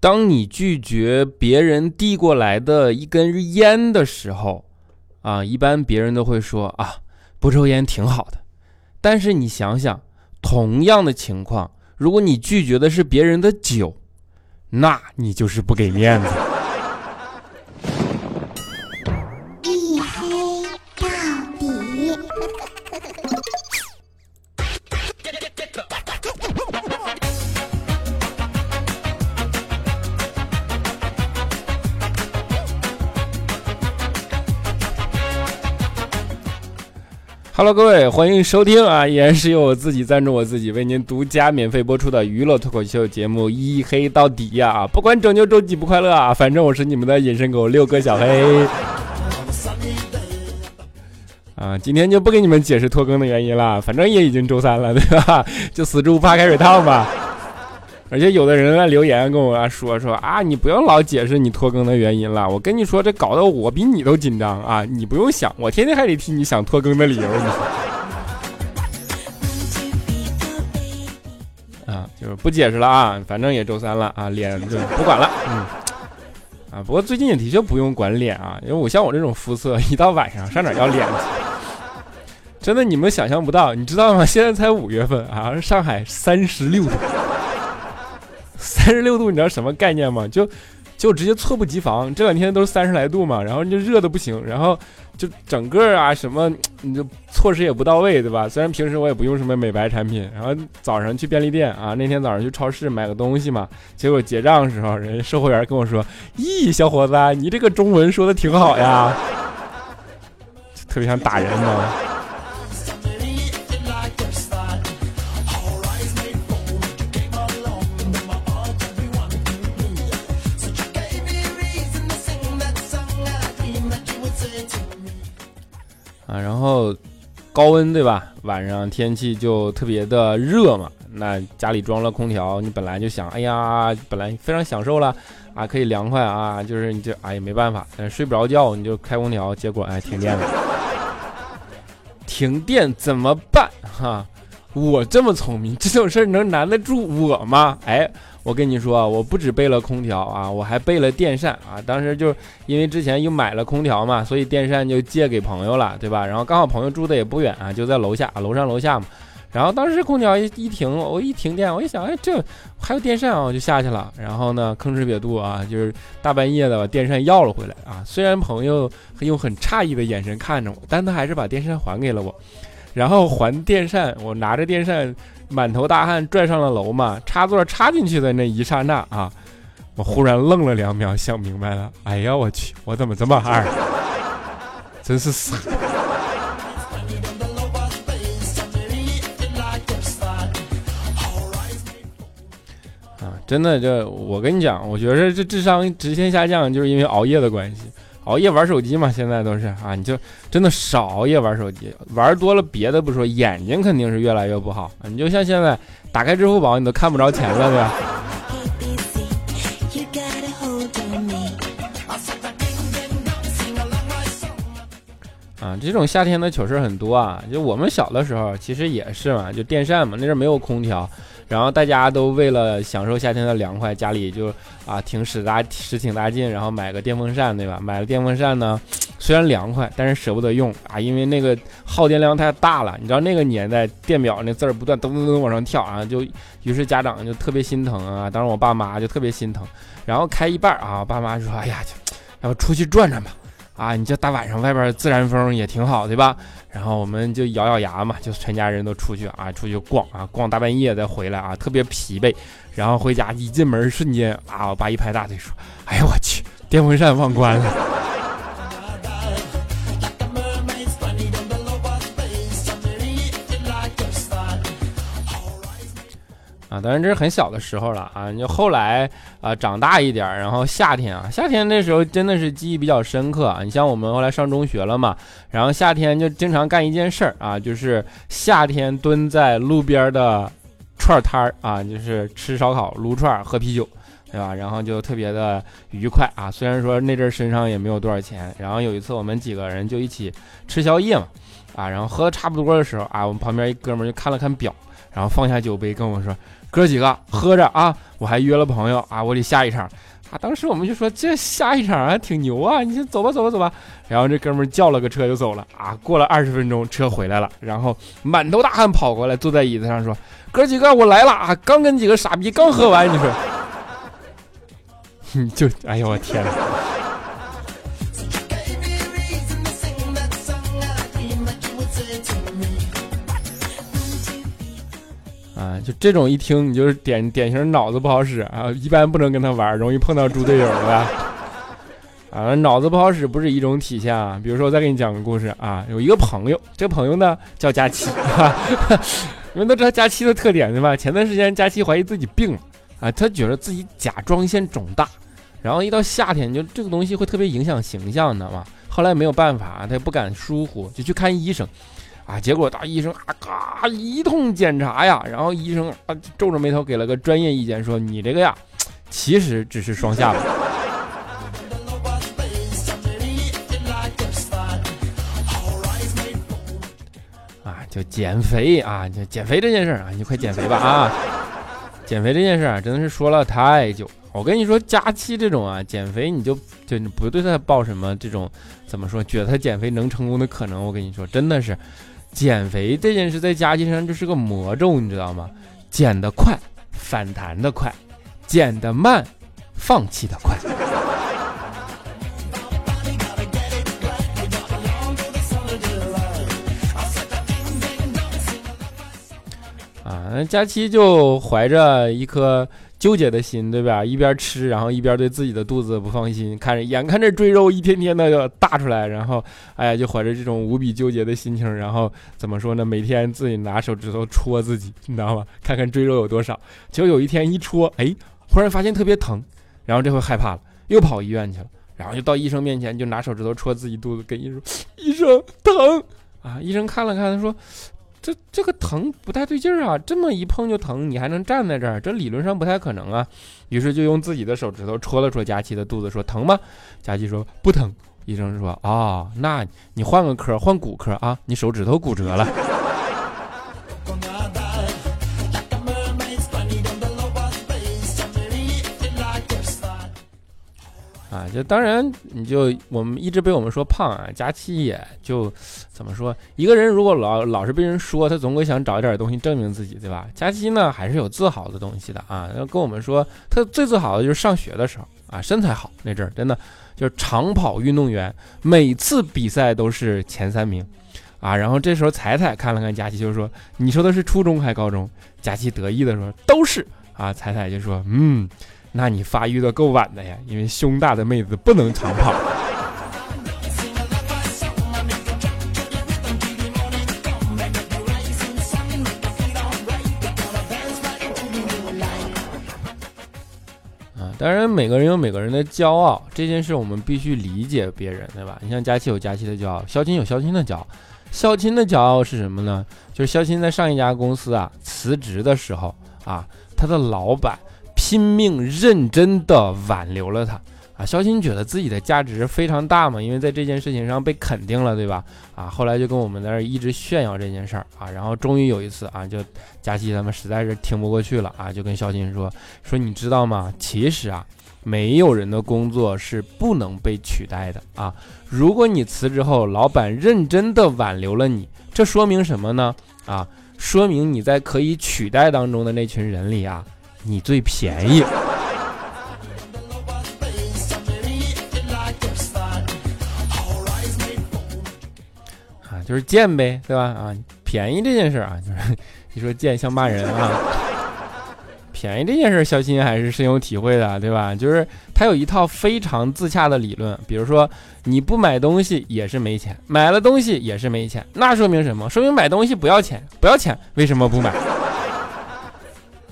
当你拒绝别人递过来的一根烟的时候，啊，一般别人都会说啊，不抽烟挺好的。但是你想想，同样的情况，如果你拒绝的是别人的酒，那你就是不给面子。各位，欢迎收听啊！依然是由我自己赞助我自己，为您独家免费播出的娱乐脱口秀节目《一黑到底》呀！啊不管拯救周几不快乐啊，反正我是你们的隐身狗六哥小黑。啊，今天就不给你们解释拖更的原因了，反正也已经周三了，对吧？就死猪不怕开水烫吧。而且有的人在留言跟我说说啊，你不用老解释你拖更的原因了。我跟你说，这搞得我比你都紧张啊！你不用想，我天天还得替你想拖更的理由。啊，就是不解释了啊，反正也周三了啊，脸就不管了。嗯，啊，不过最近也的确不用管脸啊，因为我像我这种肤色，一到晚上上哪要脸去？真的，你们想象不到，你知道吗？现在才五月份啊，上海三十六度。三十六度，你知道什么概念吗？就就直接猝不及防，这两天都是三十来度嘛，然后就热的不行，然后就整个啊什么，你就措施也不到位，对吧？虽然平时我也不用什么美白产品，然后早上去便利店啊，那天早上去超市买个东西嘛，结果结账的时候，人售货员跟我说：“咦，小伙子，你这个中文说的挺好呀。”特别想打人呢。后高温对吧？晚上天气就特别的热嘛。那家里装了空调，你本来就想，哎呀，本来非常享受了啊，可以凉快啊，就是你就哎呀没办法，但是睡不着觉，你就开空调，结果哎停电了。停电怎么办？哈，我这么聪明，这种事儿能难得住我吗？哎。我跟你说，我不止备了空调啊，我还备了电扇啊。当时就因为之前又买了空调嘛，所以电扇就借给朋友了，对吧？然后刚好朋友住的也不远啊，就在楼下，楼上楼下嘛。然后当时空调一一停，我一停电，我一想，哎，这还有电扇啊，我就下去了。然后呢，吭哧瘪肚啊，就是大半夜的把电扇要了回来啊。虽然朋友用很诧异的眼神看着我，但他还是把电扇还给了我。然后还电扇，我拿着电扇。满头大汗拽上了楼嘛，插座插进去的那一刹那啊，我忽然愣了两秒，想明白了。哎呀，我去，我怎么这么二？真是傻！啊，真的，这我跟你讲，我觉得这智商直线下降，就是因为熬夜的关系。熬夜玩手机嘛，现在都是啊，你就真的少熬夜玩手机，玩多了别的不说，眼睛肯定是越来越不好。你就像现在打开支付宝，你都看不着钱了，对吧？啊，这种夏天的糗事很多啊，就我们小的时候其实也是嘛，就电扇嘛，那阵没有空调。然后大家都为了享受夏天的凉快，家里就啊挺使大使挺大劲，然后买个电风扇，对吧？买了电风扇呢，虽然凉快，但是舍不得用啊，因为那个耗电量太大了。你知道那个年代电表那字儿不断噔噔噔往上跳啊，就于是家长就特别心疼啊。当时我爸妈就特别心疼，然后开一半啊，爸妈就说：“哎呀，要不出去转转吧。”啊，你这大晚上外边自然风也挺好，对吧？然后我们就咬咬牙嘛，就全家人都出去啊，出去逛啊，逛大半夜再回来啊，特别疲惫。然后回家一进门，瞬间啊，我爸一拍大腿说：“哎呀，我去，电风扇忘关了。”啊，当然这是很小的时候了啊，就后来啊长大一点，然后夏天啊，夏天那时候真的是记忆比较深刻啊。你像我们后来上中学了嘛，然后夏天就经常干一件事儿啊，就是夏天蹲在路边的串摊儿啊，就是吃烧烤、撸串、喝啤酒，对吧？然后就特别的愉快啊。虽然说那阵身上也没有多少钱，然后有一次我们几个人就一起吃宵夜嘛，啊，然后喝的差不多的时候啊，我们旁边一哥们就看了看表。然后放下酒杯跟我说：“哥几个喝着啊，我还约了朋友啊，我得下一场。”啊，当时我们就说这下一场还挺牛啊，你先走吧，走吧，走吧。然后这哥们叫了个车就走了啊。过了二十分钟，车回来了，然后满头大汗跑过来，坐在椅子上说：“哥几个，我来了啊，刚跟几个傻逼刚喝完。”你说，你 就哎呦我天呐！啊，就这种一听你就是典典型脑子不好使啊，一般不能跟他玩，容易碰到猪队友的。啊，脑子不好使不是一种体现啊。比如说，我再给你讲个故事啊，有一个朋友，这个朋友呢叫佳期，你们都知道佳期的特点对吧？前段时间佳期怀疑自己病了啊，他觉得自己甲状腺肿大，然后一到夏天就这个东西会特别影响形象，你知道吗？后来没有办法，他也不敢疏忽，就去看医生。啊！结果大医生啊，嘎一通检查呀，然后医生啊皱着眉头给了个专业意见，说你这个呀，其实只是双下巴。啊，就减肥啊，就减肥这件事啊，你快减肥吧啊！减肥这件事啊，真的是说了太久。我跟你说，佳期这种啊，减肥你就就你不对他抱什么这种怎么说，觉得他减肥能成功的可能。我跟你说，真的是。减肥这件事在家庭上就是个魔咒，你知道吗？减得快，反弹的快；减得慢，放弃的快。啊，佳期就怀着一颗。纠结的心，对吧？一边吃，然后一边对自己的肚子不放心，看着眼看着赘肉一天天的要大出来，然后，哎呀，就怀着这种无比纠结的心情，然后怎么说呢？每天自己拿手指头戳自己，你知道吗？看看赘肉有多少。结果有一天一戳，哎，忽然发现特别疼，然后这回害怕了，又跑医院去了，然后就到医生面前，就拿手指头戳自己肚子，跟医生说：“医生疼啊！”医生看了看，他说。这这个疼不太对劲儿啊！这么一碰就疼，你还能站在这儿？这理论上不太可能啊！于是就用自己的手指头戳了戳佳琪的肚子，说疼吗？佳琪说不疼。医生说啊，那你换个科，换骨科啊，你手指头骨折了。啊，就当然，你就我们一直被我们说胖啊，佳期也就怎么说，一个人如果老老是被人说，他总归想找一点东西证明自己，对吧？佳期呢还是有自豪的东西的啊，要跟我们说，他最自豪的就是上学的时候啊，身材好那阵儿，真的就是长跑运动员，每次比赛都是前三名啊。然后这时候彩彩看了看佳期，就说：“你说的是初中还是高中？”佳期得意的说：“都是啊。”彩彩就说：“嗯。”那你发育的够晚的呀，因为胸大的妹子不能长跑。啊，当然每个人有每个人的骄傲，这件事我们必须理解别人，对吧？你像佳琪有佳琪的骄傲，肖钦有肖钦的骄傲。肖钦的骄傲是什么呢？就是肖钦在上一家公司啊辞职的时候啊，他的老板。拼命认真的挽留了他啊！肖鑫觉得自己的价值非常大嘛，因为在这件事情上被肯定了，对吧？啊，后来就跟我们在那儿一直炫耀这件事儿啊，然后终于有一次啊，就佳琪他们实在是听不过去了啊，就跟肖鑫说说你知道吗？其实啊，没有人的工作是不能被取代的啊！如果你辞职后，老板认真的挽留了你，这说明什么呢？啊，说明你在可以取代当中的那群人里啊。你最便宜啊，就是贱呗，对吧？啊，便宜这件事啊，就是 你说贱像骂人啊。便宜这件事，小新还是深有体会的，对吧？就是他有一套非常自洽的理论，比如说你不买东西也是没钱，买了东西也是没钱，那说明什么？说明买东西不要钱，不要钱，为什么不买？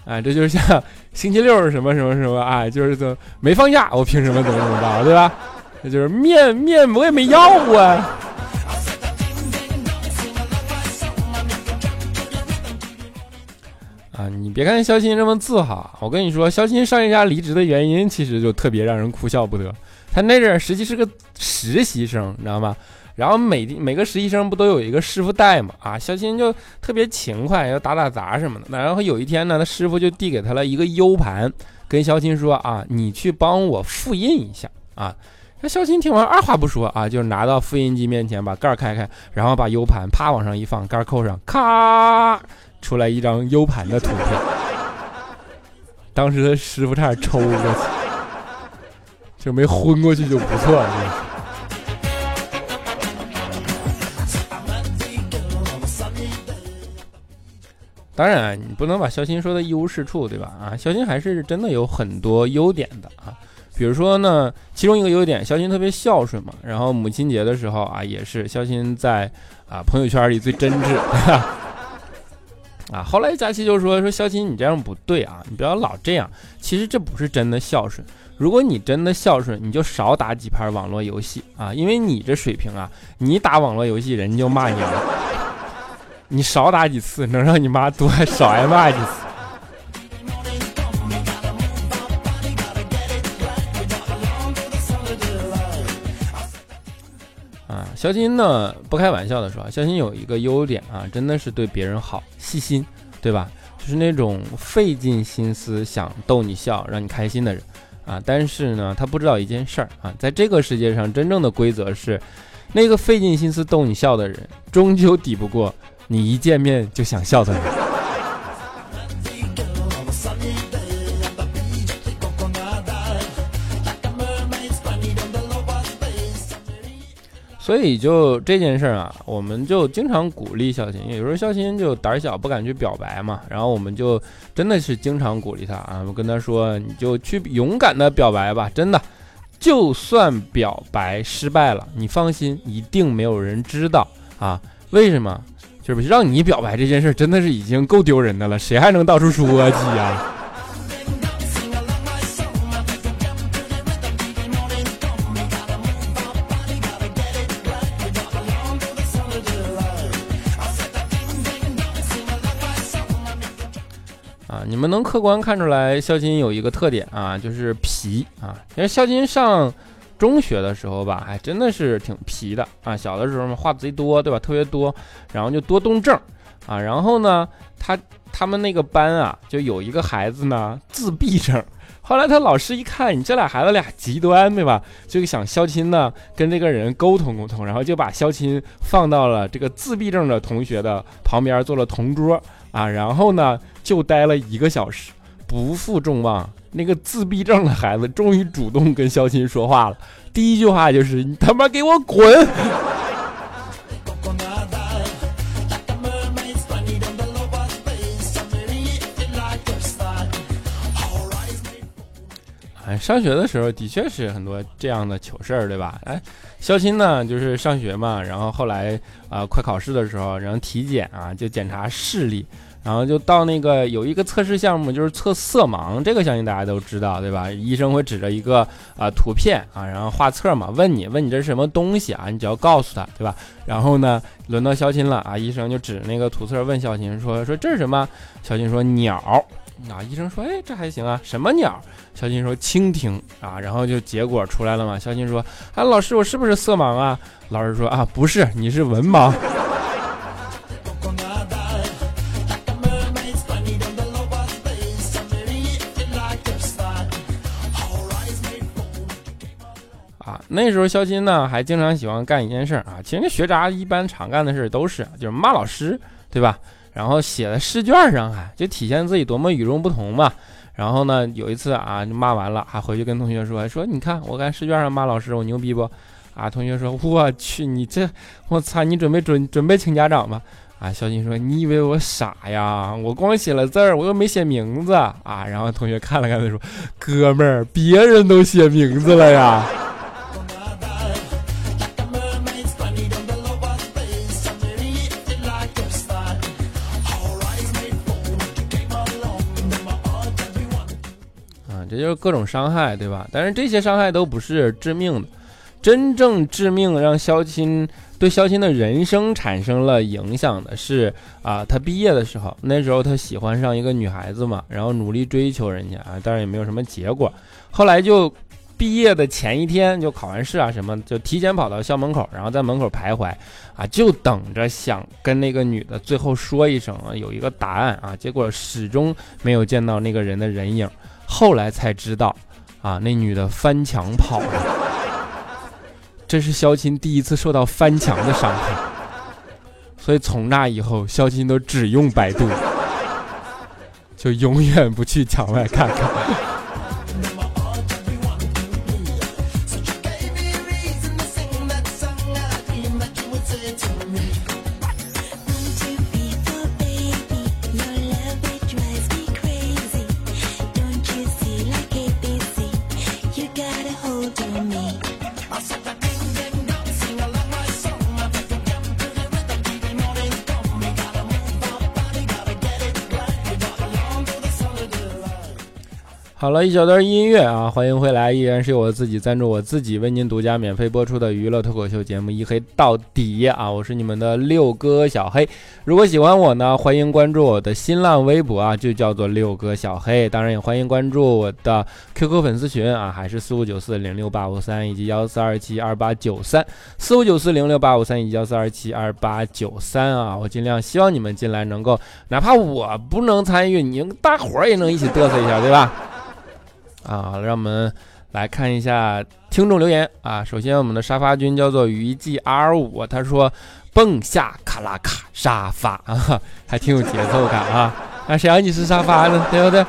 啊，这就是像 星期六什么什么什么啊，就是说没放假，我凭什么怎么怎么着，对吧？那就是面面我也没要啊。啊，你别看肖钦这么自豪，我跟你说，肖钦上一家离职的原因其实就特别让人哭笑不得。他那阵儿实际是个实习生，你知道吗？然后每每个实习生不都有一个师傅带嘛？啊，肖钦就特别勤快，要打打杂什么的。那然后有一天呢，他师傅就递给他了一个 U 盘，跟肖钦说啊，你去帮我复印一下啊。那肖青听完二话不说啊，就拿到复印机面前，把盖儿开开，然后把 U 盘啪往上一放，盖儿扣上，咔出来一张 U 盘的图片。当时他师傅差点抽过去。就没昏过去就不错了。当然，你不能把肖鑫说的一无是处，对吧？啊，肖鑫还是真的有很多优点的啊。比如说呢，其中一个优点，肖鑫特别孝顺嘛。然后母亲节的时候啊，也是肖鑫在啊朋友圈里最真挚。啊，后来佳琪就说说肖鑫你这样不对啊，你不要老这样。其实这不是真的孝顺。如果你真的孝顺，你就少打几盘网络游戏啊，因为你这水平啊，你打网络游戏人就骂你了，你少打几次能让你妈多少挨骂几次。啊，肖鑫呢不开玩笑的说，肖鑫有一个优点啊，真的是对别人好，细心，对吧？就是那种费尽心思想逗你笑，让你开心的人。啊，但是呢，他不知道一件事儿啊，在这个世界上，真正的规则是，那个费尽心思逗你笑的人，终究抵不过你一见面就想笑的人。所以就这件事儿啊，我们就经常鼓励肖鑫。有时候肖鑫就胆小，不敢去表白嘛，然后我们就真的是经常鼓励他啊，我跟他说，你就去勇敢的表白吧，真的，就算表白失败了，你放心，一定没有人知道啊。为什么？就是让你表白这件事，真的是已经够丢人的了，谁还能到处说去呀？啊你们能客观看出来，肖金有一个特点啊，就是皮啊。因为肖金上中学的时候吧，还真的是挺皮的啊。小的时候嘛，话贼多，对吧？特别多，然后就多动症啊。然后呢，他他们那个班啊，就有一个孩子呢，自闭症。后来他老师一看，你这俩孩子俩极端，对吧？就想肖钦呢跟这个人沟通沟通，然后就把肖钦放到了这个自闭症的同学的旁边做了同桌啊。然后呢。就待了一个小时，不负众望，那个自闭症的孩子终于主动跟肖钦说话了。第一句话就是：“你他妈给我滚！”哎，上学的时候的确是很多这样的糗事儿，对吧？哎，肖钦呢，就是上学嘛，然后后来啊，快考试的时候，然后体检啊，就检查视力。然后就到那个有一个测试项目，就是测色盲，这个相信大家都知道，对吧？医生会指着一个啊图片啊，然后画册嘛，问你问你这是什么东西啊？你只要告诉他，对吧？然后呢，轮到肖钦了啊，医生就指那个图册问肖钦说说这是什么？肖钦说鸟啊，医生说哎这还行啊，什么鸟？肖钦说蜻蜓啊，然后就结果出来了嘛。肖钦说啊老师我是不是色盲啊？老师说啊不是，你是文盲。那时候肖金呢，还经常喜欢干一件事啊。其实学渣一般常干的事都是，就是骂老师，对吧？然后写在试卷上，还就体现自己多么与众不同嘛。然后呢，有一次啊，就骂完了，还回去跟同学说，说你看我在试卷上骂老师，我牛逼不？啊，同学说，我去，你这，我操，你准备准准备请家长吗？啊，肖金说，你以为我傻呀？我光写了字儿，我又没写名字啊。然后同学看了看他说，哥们儿，别人都写名字了呀。这就是各种伤害，对吧？但是这些伤害都不是致命的，真正致命让肖钦对肖钦的人生产生了影响的是啊，他毕业的时候，那时候他喜欢上一个女孩子嘛，然后努力追求人家啊，当然也没有什么结果。后来就毕业的前一天就考完试啊什么，就提前跑到校门口，然后在门口徘徊啊，就等着想跟那个女的最后说一声啊，有一个答案啊，结果始终没有见到那个人的人影。后来才知道啊，那女的翻墙跑了。这是肖钦第一次受到翻墙的伤害，所以从那以后，肖钦都只用百度，就永远不去墙外看看。好了一小段音乐啊，欢迎回来，依然是由我自己赞助我自己为您独家免费播出的娱乐脱口秀节目《一黑到底》啊，我是你们的六哥小黑。如果喜欢我呢，欢迎关注我的新浪微博啊，就叫做六哥小黑。当然也欢迎关注我的 QQ 粉丝群啊，还是四五九四零六八五三以及幺四二七二八九三四五九四零六八五三以及幺四二七二八九三啊，我尽量希望你们进来能够，哪怕我不能参与，你大伙儿也能一起嘚瑟一下，对吧？啊，让我们来看一下听众留言啊。首先，我们的沙发君叫做鱼记 R 五，他说：“蹦下卡拉卡沙发啊，还挺有节奏感啊。”啊，谁让你是沙发呢？对不对？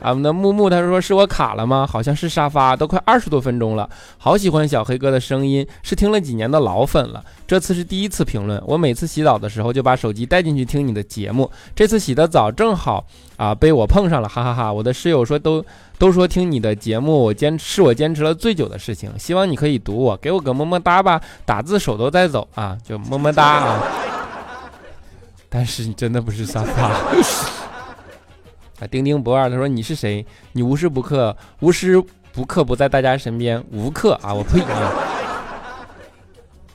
我们的木木他说：“是我卡了吗？好像是沙发，都快二十多分钟了，好喜欢小黑哥的声音，是听了几年的老粉了。这次是第一次评论，我每次洗澡的时候就把手机带进去听你的节目，这次洗的澡正好啊被我碰上了，哈哈哈！我的室友说都。”都说听你的节目，我坚是我坚持了最久的事情。希望你可以读我，给我个么么哒吧。打字手都在走啊，就么么哒啊。但是你真的不是沙发啊！丁丁不二他说你是谁？你无时不刻无时不刻不在大家身边，无刻啊！我呸！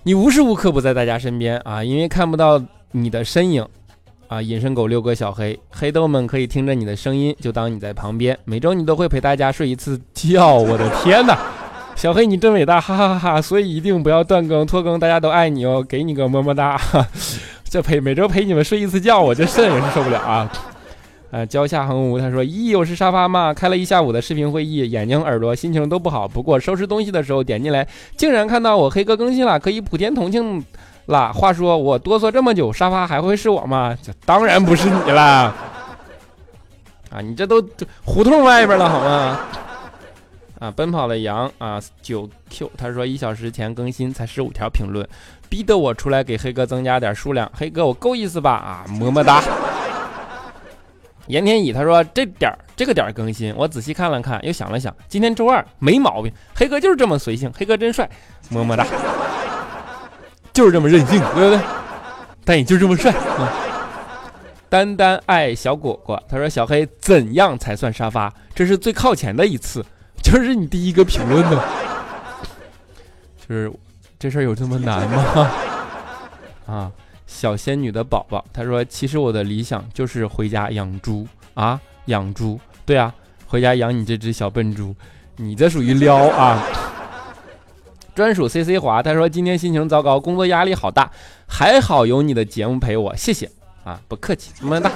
你无时无刻不在大家身边啊，因为看不到你的身影。啊！隐身狗六哥小黑，黑豆们可以听着你的声音，就当你在旁边。每周你都会陪大家睡一次觉，我的天哪！小黑你真伟大，哈哈哈哈！所以一定不要断更拖更，大家都爱你哦，给你个么么哒。这陪每周陪你们睡一次觉，我这肾也是受不了啊！呃，蕉下横无他说：咦，我是沙发吗？开了一下午的视频会议，眼睛、耳朵、心情都不好。不过收拾东西的时候点进来，竟然看到我黑哥更新了，可以普天同庆。啦，话说我哆嗦这么久，沙发还会是我吗？这当然不是你了。啊，你这都胡同外边了好吗？啊，奔跑的羊啊，九 Q，他说一小时前更新才十五条评论，逼得我出来给黑哥增加点数量。黑哥，我够意思吧？啊，么么哒。严天乙他说这点儿这个点更新，我仔细看了看，又想了想，今天周二没毛病。黑哥就是这么随性，黑哥真帅，么么哒。就是这么任性，对不对？但也就这么帅。丹丹爱小果果，他说：“小黑怎样才算沙发？这是最靠前的一次，就是你第一个评论的。就是这事儿有这么难吗？” 啊，小仙女的宝宝，他说：“其实我的理想就是回家养猪啊，养猪。对啊，回家养你这只小笨猪，你这属于撩啊。”专属 C C 华，他说今天心情糟糕，工作压力好大，还好有你的节目陪我，谢谢啊，不客气，么么哒。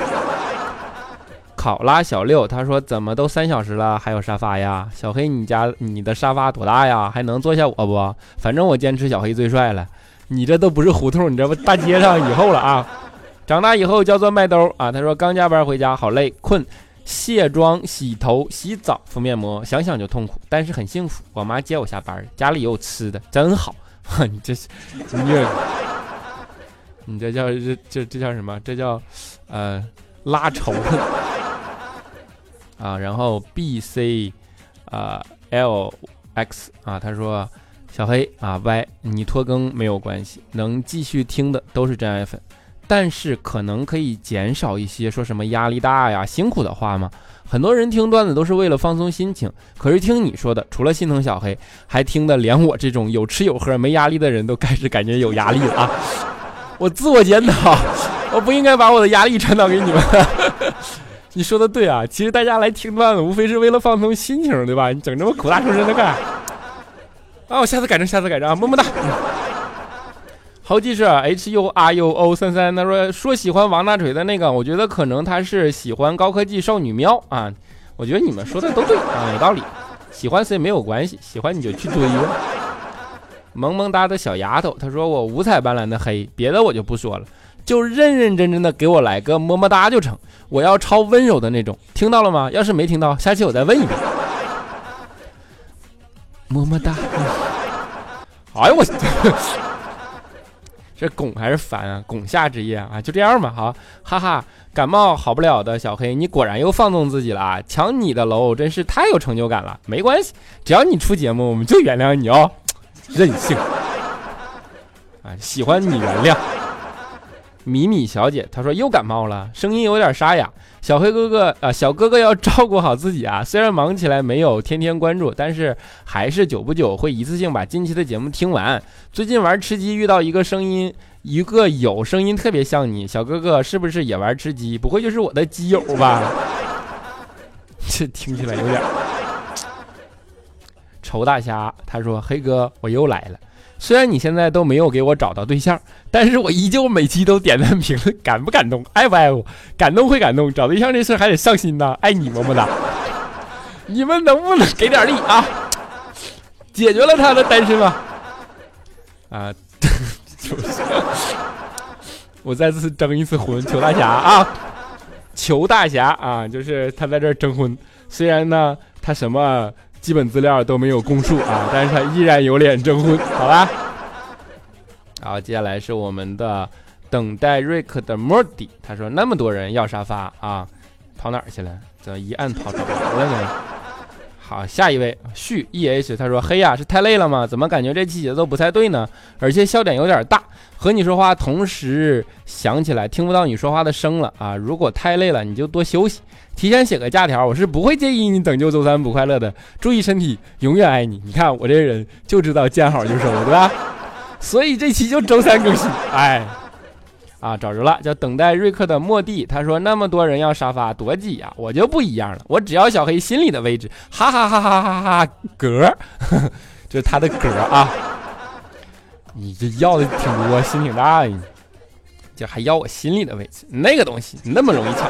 考拉小六，他说怎么都三小时了，还有沙发呀？小黑，你家你的沙发多大呀？还能坐下我不？反正我坚持小黑最帅了，你这都不是胡同，你这不大街上以后了啊？长大以后叫做麦兜啊。他说刚加班回家，好累，困。卸妆、洗头、洗澡、敷面膜，想想就痛苦，但是很幸福。我妈接我下班，家里有吃的，真好。你这是你你这叫这这这叫什么？这叫呃拉仇恨 啊。然后 B C 啊 L X 啊，他说小黑啊 Y，你拖更没有关系，能继续听的都是真爱粉。但是可能可以减少一些说什么压力大呀、辛苦的话吗？很多人听段子都是为了放松心情，可是听你说的，除了心疼小黑，还听的连我这种有吃有喝没压力的人都开始感觉有压力了啊！我自我检讨，我不应该把我的压力传导给你们。你说的对啊，其实大家来听段子无非是为了放松心情，对吧？你整这么苦大仇深的干？啊，我下次改正，下次改正啊，么么哒。好记是 H U R U O 三三，他说说喜欢王大锤的那个，我觉得可能他是喜欢高科技少女喵啊。我觉得你们说的都对啊，有道理。喜欢谁没有关系，喜欢你就去追吧。萌萌哒的小丫头，他说我五彩斑斓的黑，别的我就不说了，就认认真真的给我来个么么哒就成。我要超温柔的那种，听到了吗？要是没听到，下期我再问一遍。么么哒。哎呦我。这拱还是反啊？拱下之夜啊，就这样吧，好，哈哈，感冒好不了的小黑，你果然又放纵自己了啊！抢你的楼真是太有成就感了。没关系，只要你出节目，我们就原谅你哦。任性 啊，喜欢你原谅。米米小姐她说又感冒了，声音有点沙哑。小黑哥哥啊，小哥哥要照顾好自己啊。虽然忙起来没有天天关注，但是还是久不久会一次性把近期的节目听完。最近玩吃鸡遇到一个声音，一个有声音特别像你，小哥哥是不是也玩吃鸡？不会就是我的基友吧？这听起来有点。丑大虾他说黑哥我又来了。虽然你现在都没有给我找到对象，但是我依旧每期都点赞评论，感不感动？爱不爱我？感动会感动，找对象这事还得上心呐！爱你么么哒！你们能不能给点力啊？解决了他的单身吗？啊，我再次征一次婚，求大侠啊！求大侠啊！就是他在这征婚，虽然呢，他什么？基本资料都没有供述啊，但是他依然有脸征婚，好吧？好，接下来是我们的等待瑞克的莫迪，他说那么多人要沙发啊，跑哪儿去了？怎么一按跑出来了呢？好，下一位旭 E H，他说黑呀，是太累了吗？怎么感觉这期节奏不太对呢？而且笑点有点大，和你说话同时想起来听不到你说话的声了啊！如果太累了，你就多休息。提前写个假条，我是不会介意你等就周三不快乐的。注意身体，永远爱你。你看我这人就知道见好就收，对吧？所以这期就周三更新。哎，啊，找着了，叫等待瑞克的莫蒂。他说那么多人要沙发多挤呀，我就不一样了，我只要小黑心里的位置。哈哈哈哈哈哈！格，这是他的格啊。你这要的挺多，心挺大呀，这还要我心里的位置？那个东西那么容易抢？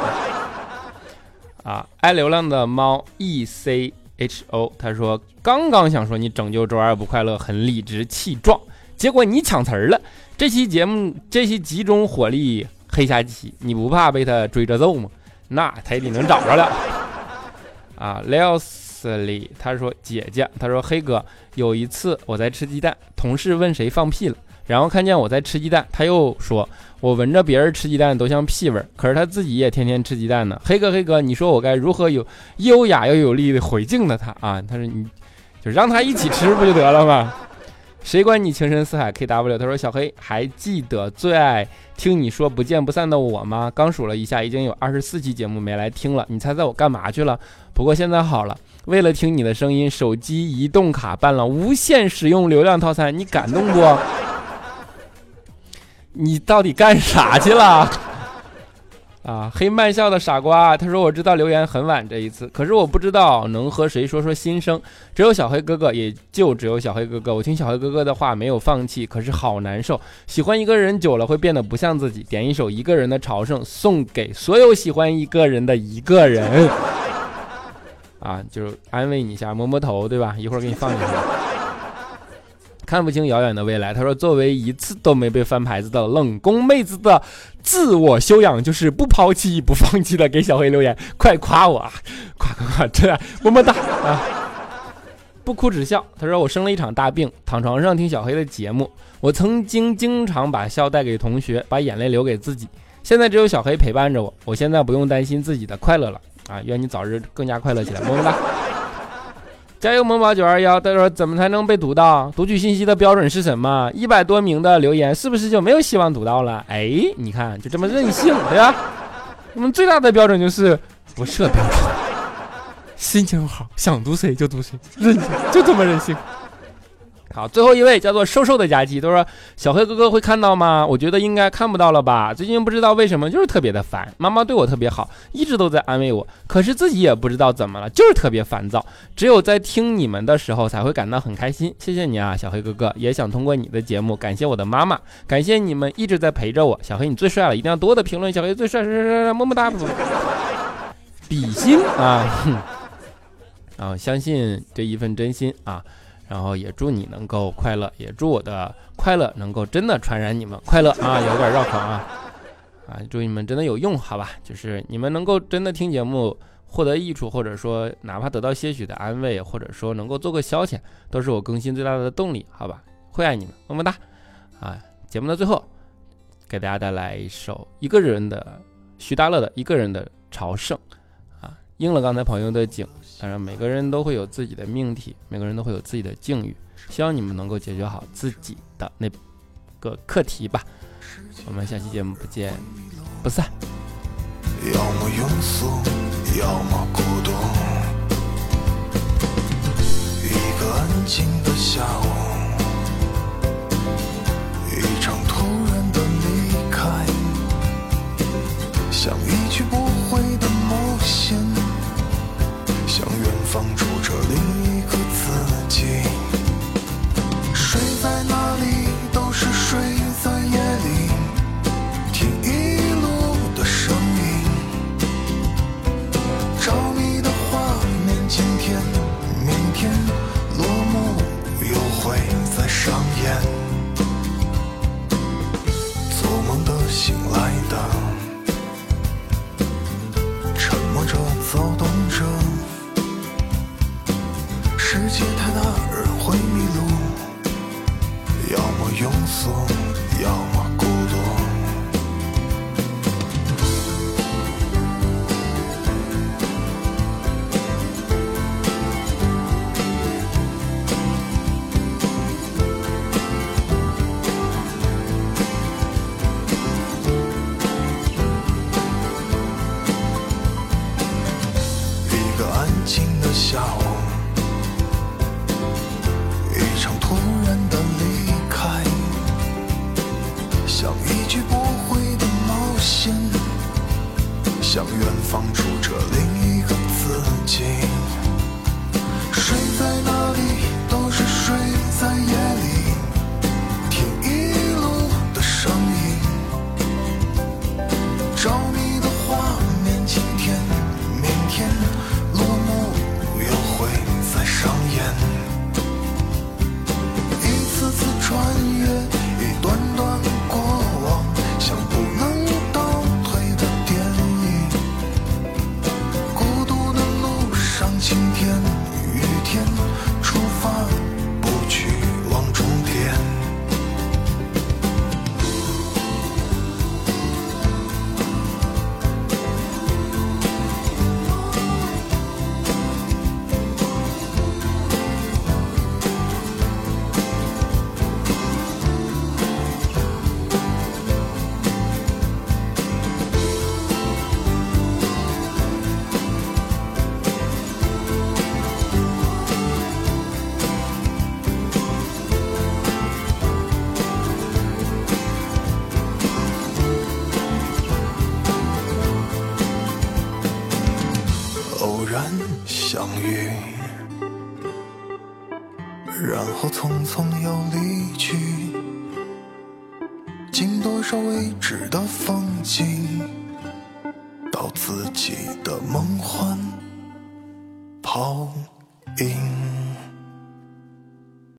啊，爱流浪的猫 E C H O，他说刚刚想说你拯救周二不快乐很理直气壮，结果你抢词儿了。这期节目这期集中火力黑下期，你不怕被他追着揍吗？那他也得能找着了。啊，Leslie，他说姐姐，他说黑哥，有一次我在吃鸡蛋，同事问谁放屁了，然后看见我在吃鸡蛋，他又说。我闻着别人吃鸡蛋都像屁味儿，可是他自己也天天吃鸡蛋呢。黑哥，黑哥，你说我该如何有优雅又有力的回敬的他啊？他说你就让他一起吃不就得了吗？谁管你情深似海？K W，他说小黑还记得最爱听你说不见不散的我吗？刚数了一下，已经有二十四期节目没来听了。你猜猜我干嘛去了？不过现在好了，为了听你的声音，手机移动卡办了无限使用流量套餐，你感动不？你到底干啥去了？啊，黑曼笑的傻瓜，他说我知道留言很晚这一次，可是我不知道能和谁说说心声，只有小黑哥哥，也就只有小黑哥哥。我听小黑哥哥的话没有放弃，可是好难受。喜欢一个人久了会变得不像自己。点一首一个人的朝圣，送给所有喜欢一个人的一个人。啊，就是安慰你一下，摸摸头，对吧？一会儿给你放进去。看不清遥远的未来。他说：“作为一次都没被翻牌子的冷宫妹子的自我修养，就是不抛弃、不放弃的给小黑留言，快夸我，夸夸夸！这么么哒啊！不哭只笑。他说：我生了一场大病，躺床上听小黑的节目。我曾经经常把笑带给同学，把眼泪留给自己。现在只有小黑陪伴着我，我现在不用担心自己的快乐了啊！愿你早日更加快乐起来，么么哒。”加油萌宝九二幺，他说怎么才能被读到？读取信息的标准是什么？一百多名的留言是不是就没有希望读到了？哎，你看就这么任性，对吧？我们最大的标准就是不设标准，心情好想读谁就读谁，任性就这么任性。好，最后一位叫做瘦瘦的佳期，他说：“小黑哥哥会看到吗？我觉得应该看不到了吧。最近不知道为什么，就是特别的烦。妈妈对我特别好，一直都在安慰我，可是自己也不知道怎么了，就是特别烦躁。只有在听你们的时候，才会感到很开心。谢谢你啊，小黑哥哥，也想通过你的节目感谢我的妈妈，感谢你们一直在陪着我。小黑你最帅了，一定要多的评论。小黑最帅，帅帅帅，么么哒，比心啊，啊，相信这一份真心啊。”然后也祝你能够快乐，也祝我的快乐能够真的传染你们快乐啊！有点绕口啊，啊，祝你们真的有用，好吧？就是你们能够真的听节目获得益处，或者说哪怕得到些许的安慰，或者说能够做个消遣，都是我更新最大的动力，好吧？会爱你们，么么哒！啊，节目的最后，给大家带来一首一个人的徐大乐的《一个人的朝圣》啊，应了刚才朋友的景。当然，每个人都会有自己的命题，每个人都会有自己的境遇，希望你们能够解决好自己的那个课题吧。我们下期节目不见不散。要么庸俗，要么孤独。一个安静的下午，睡在方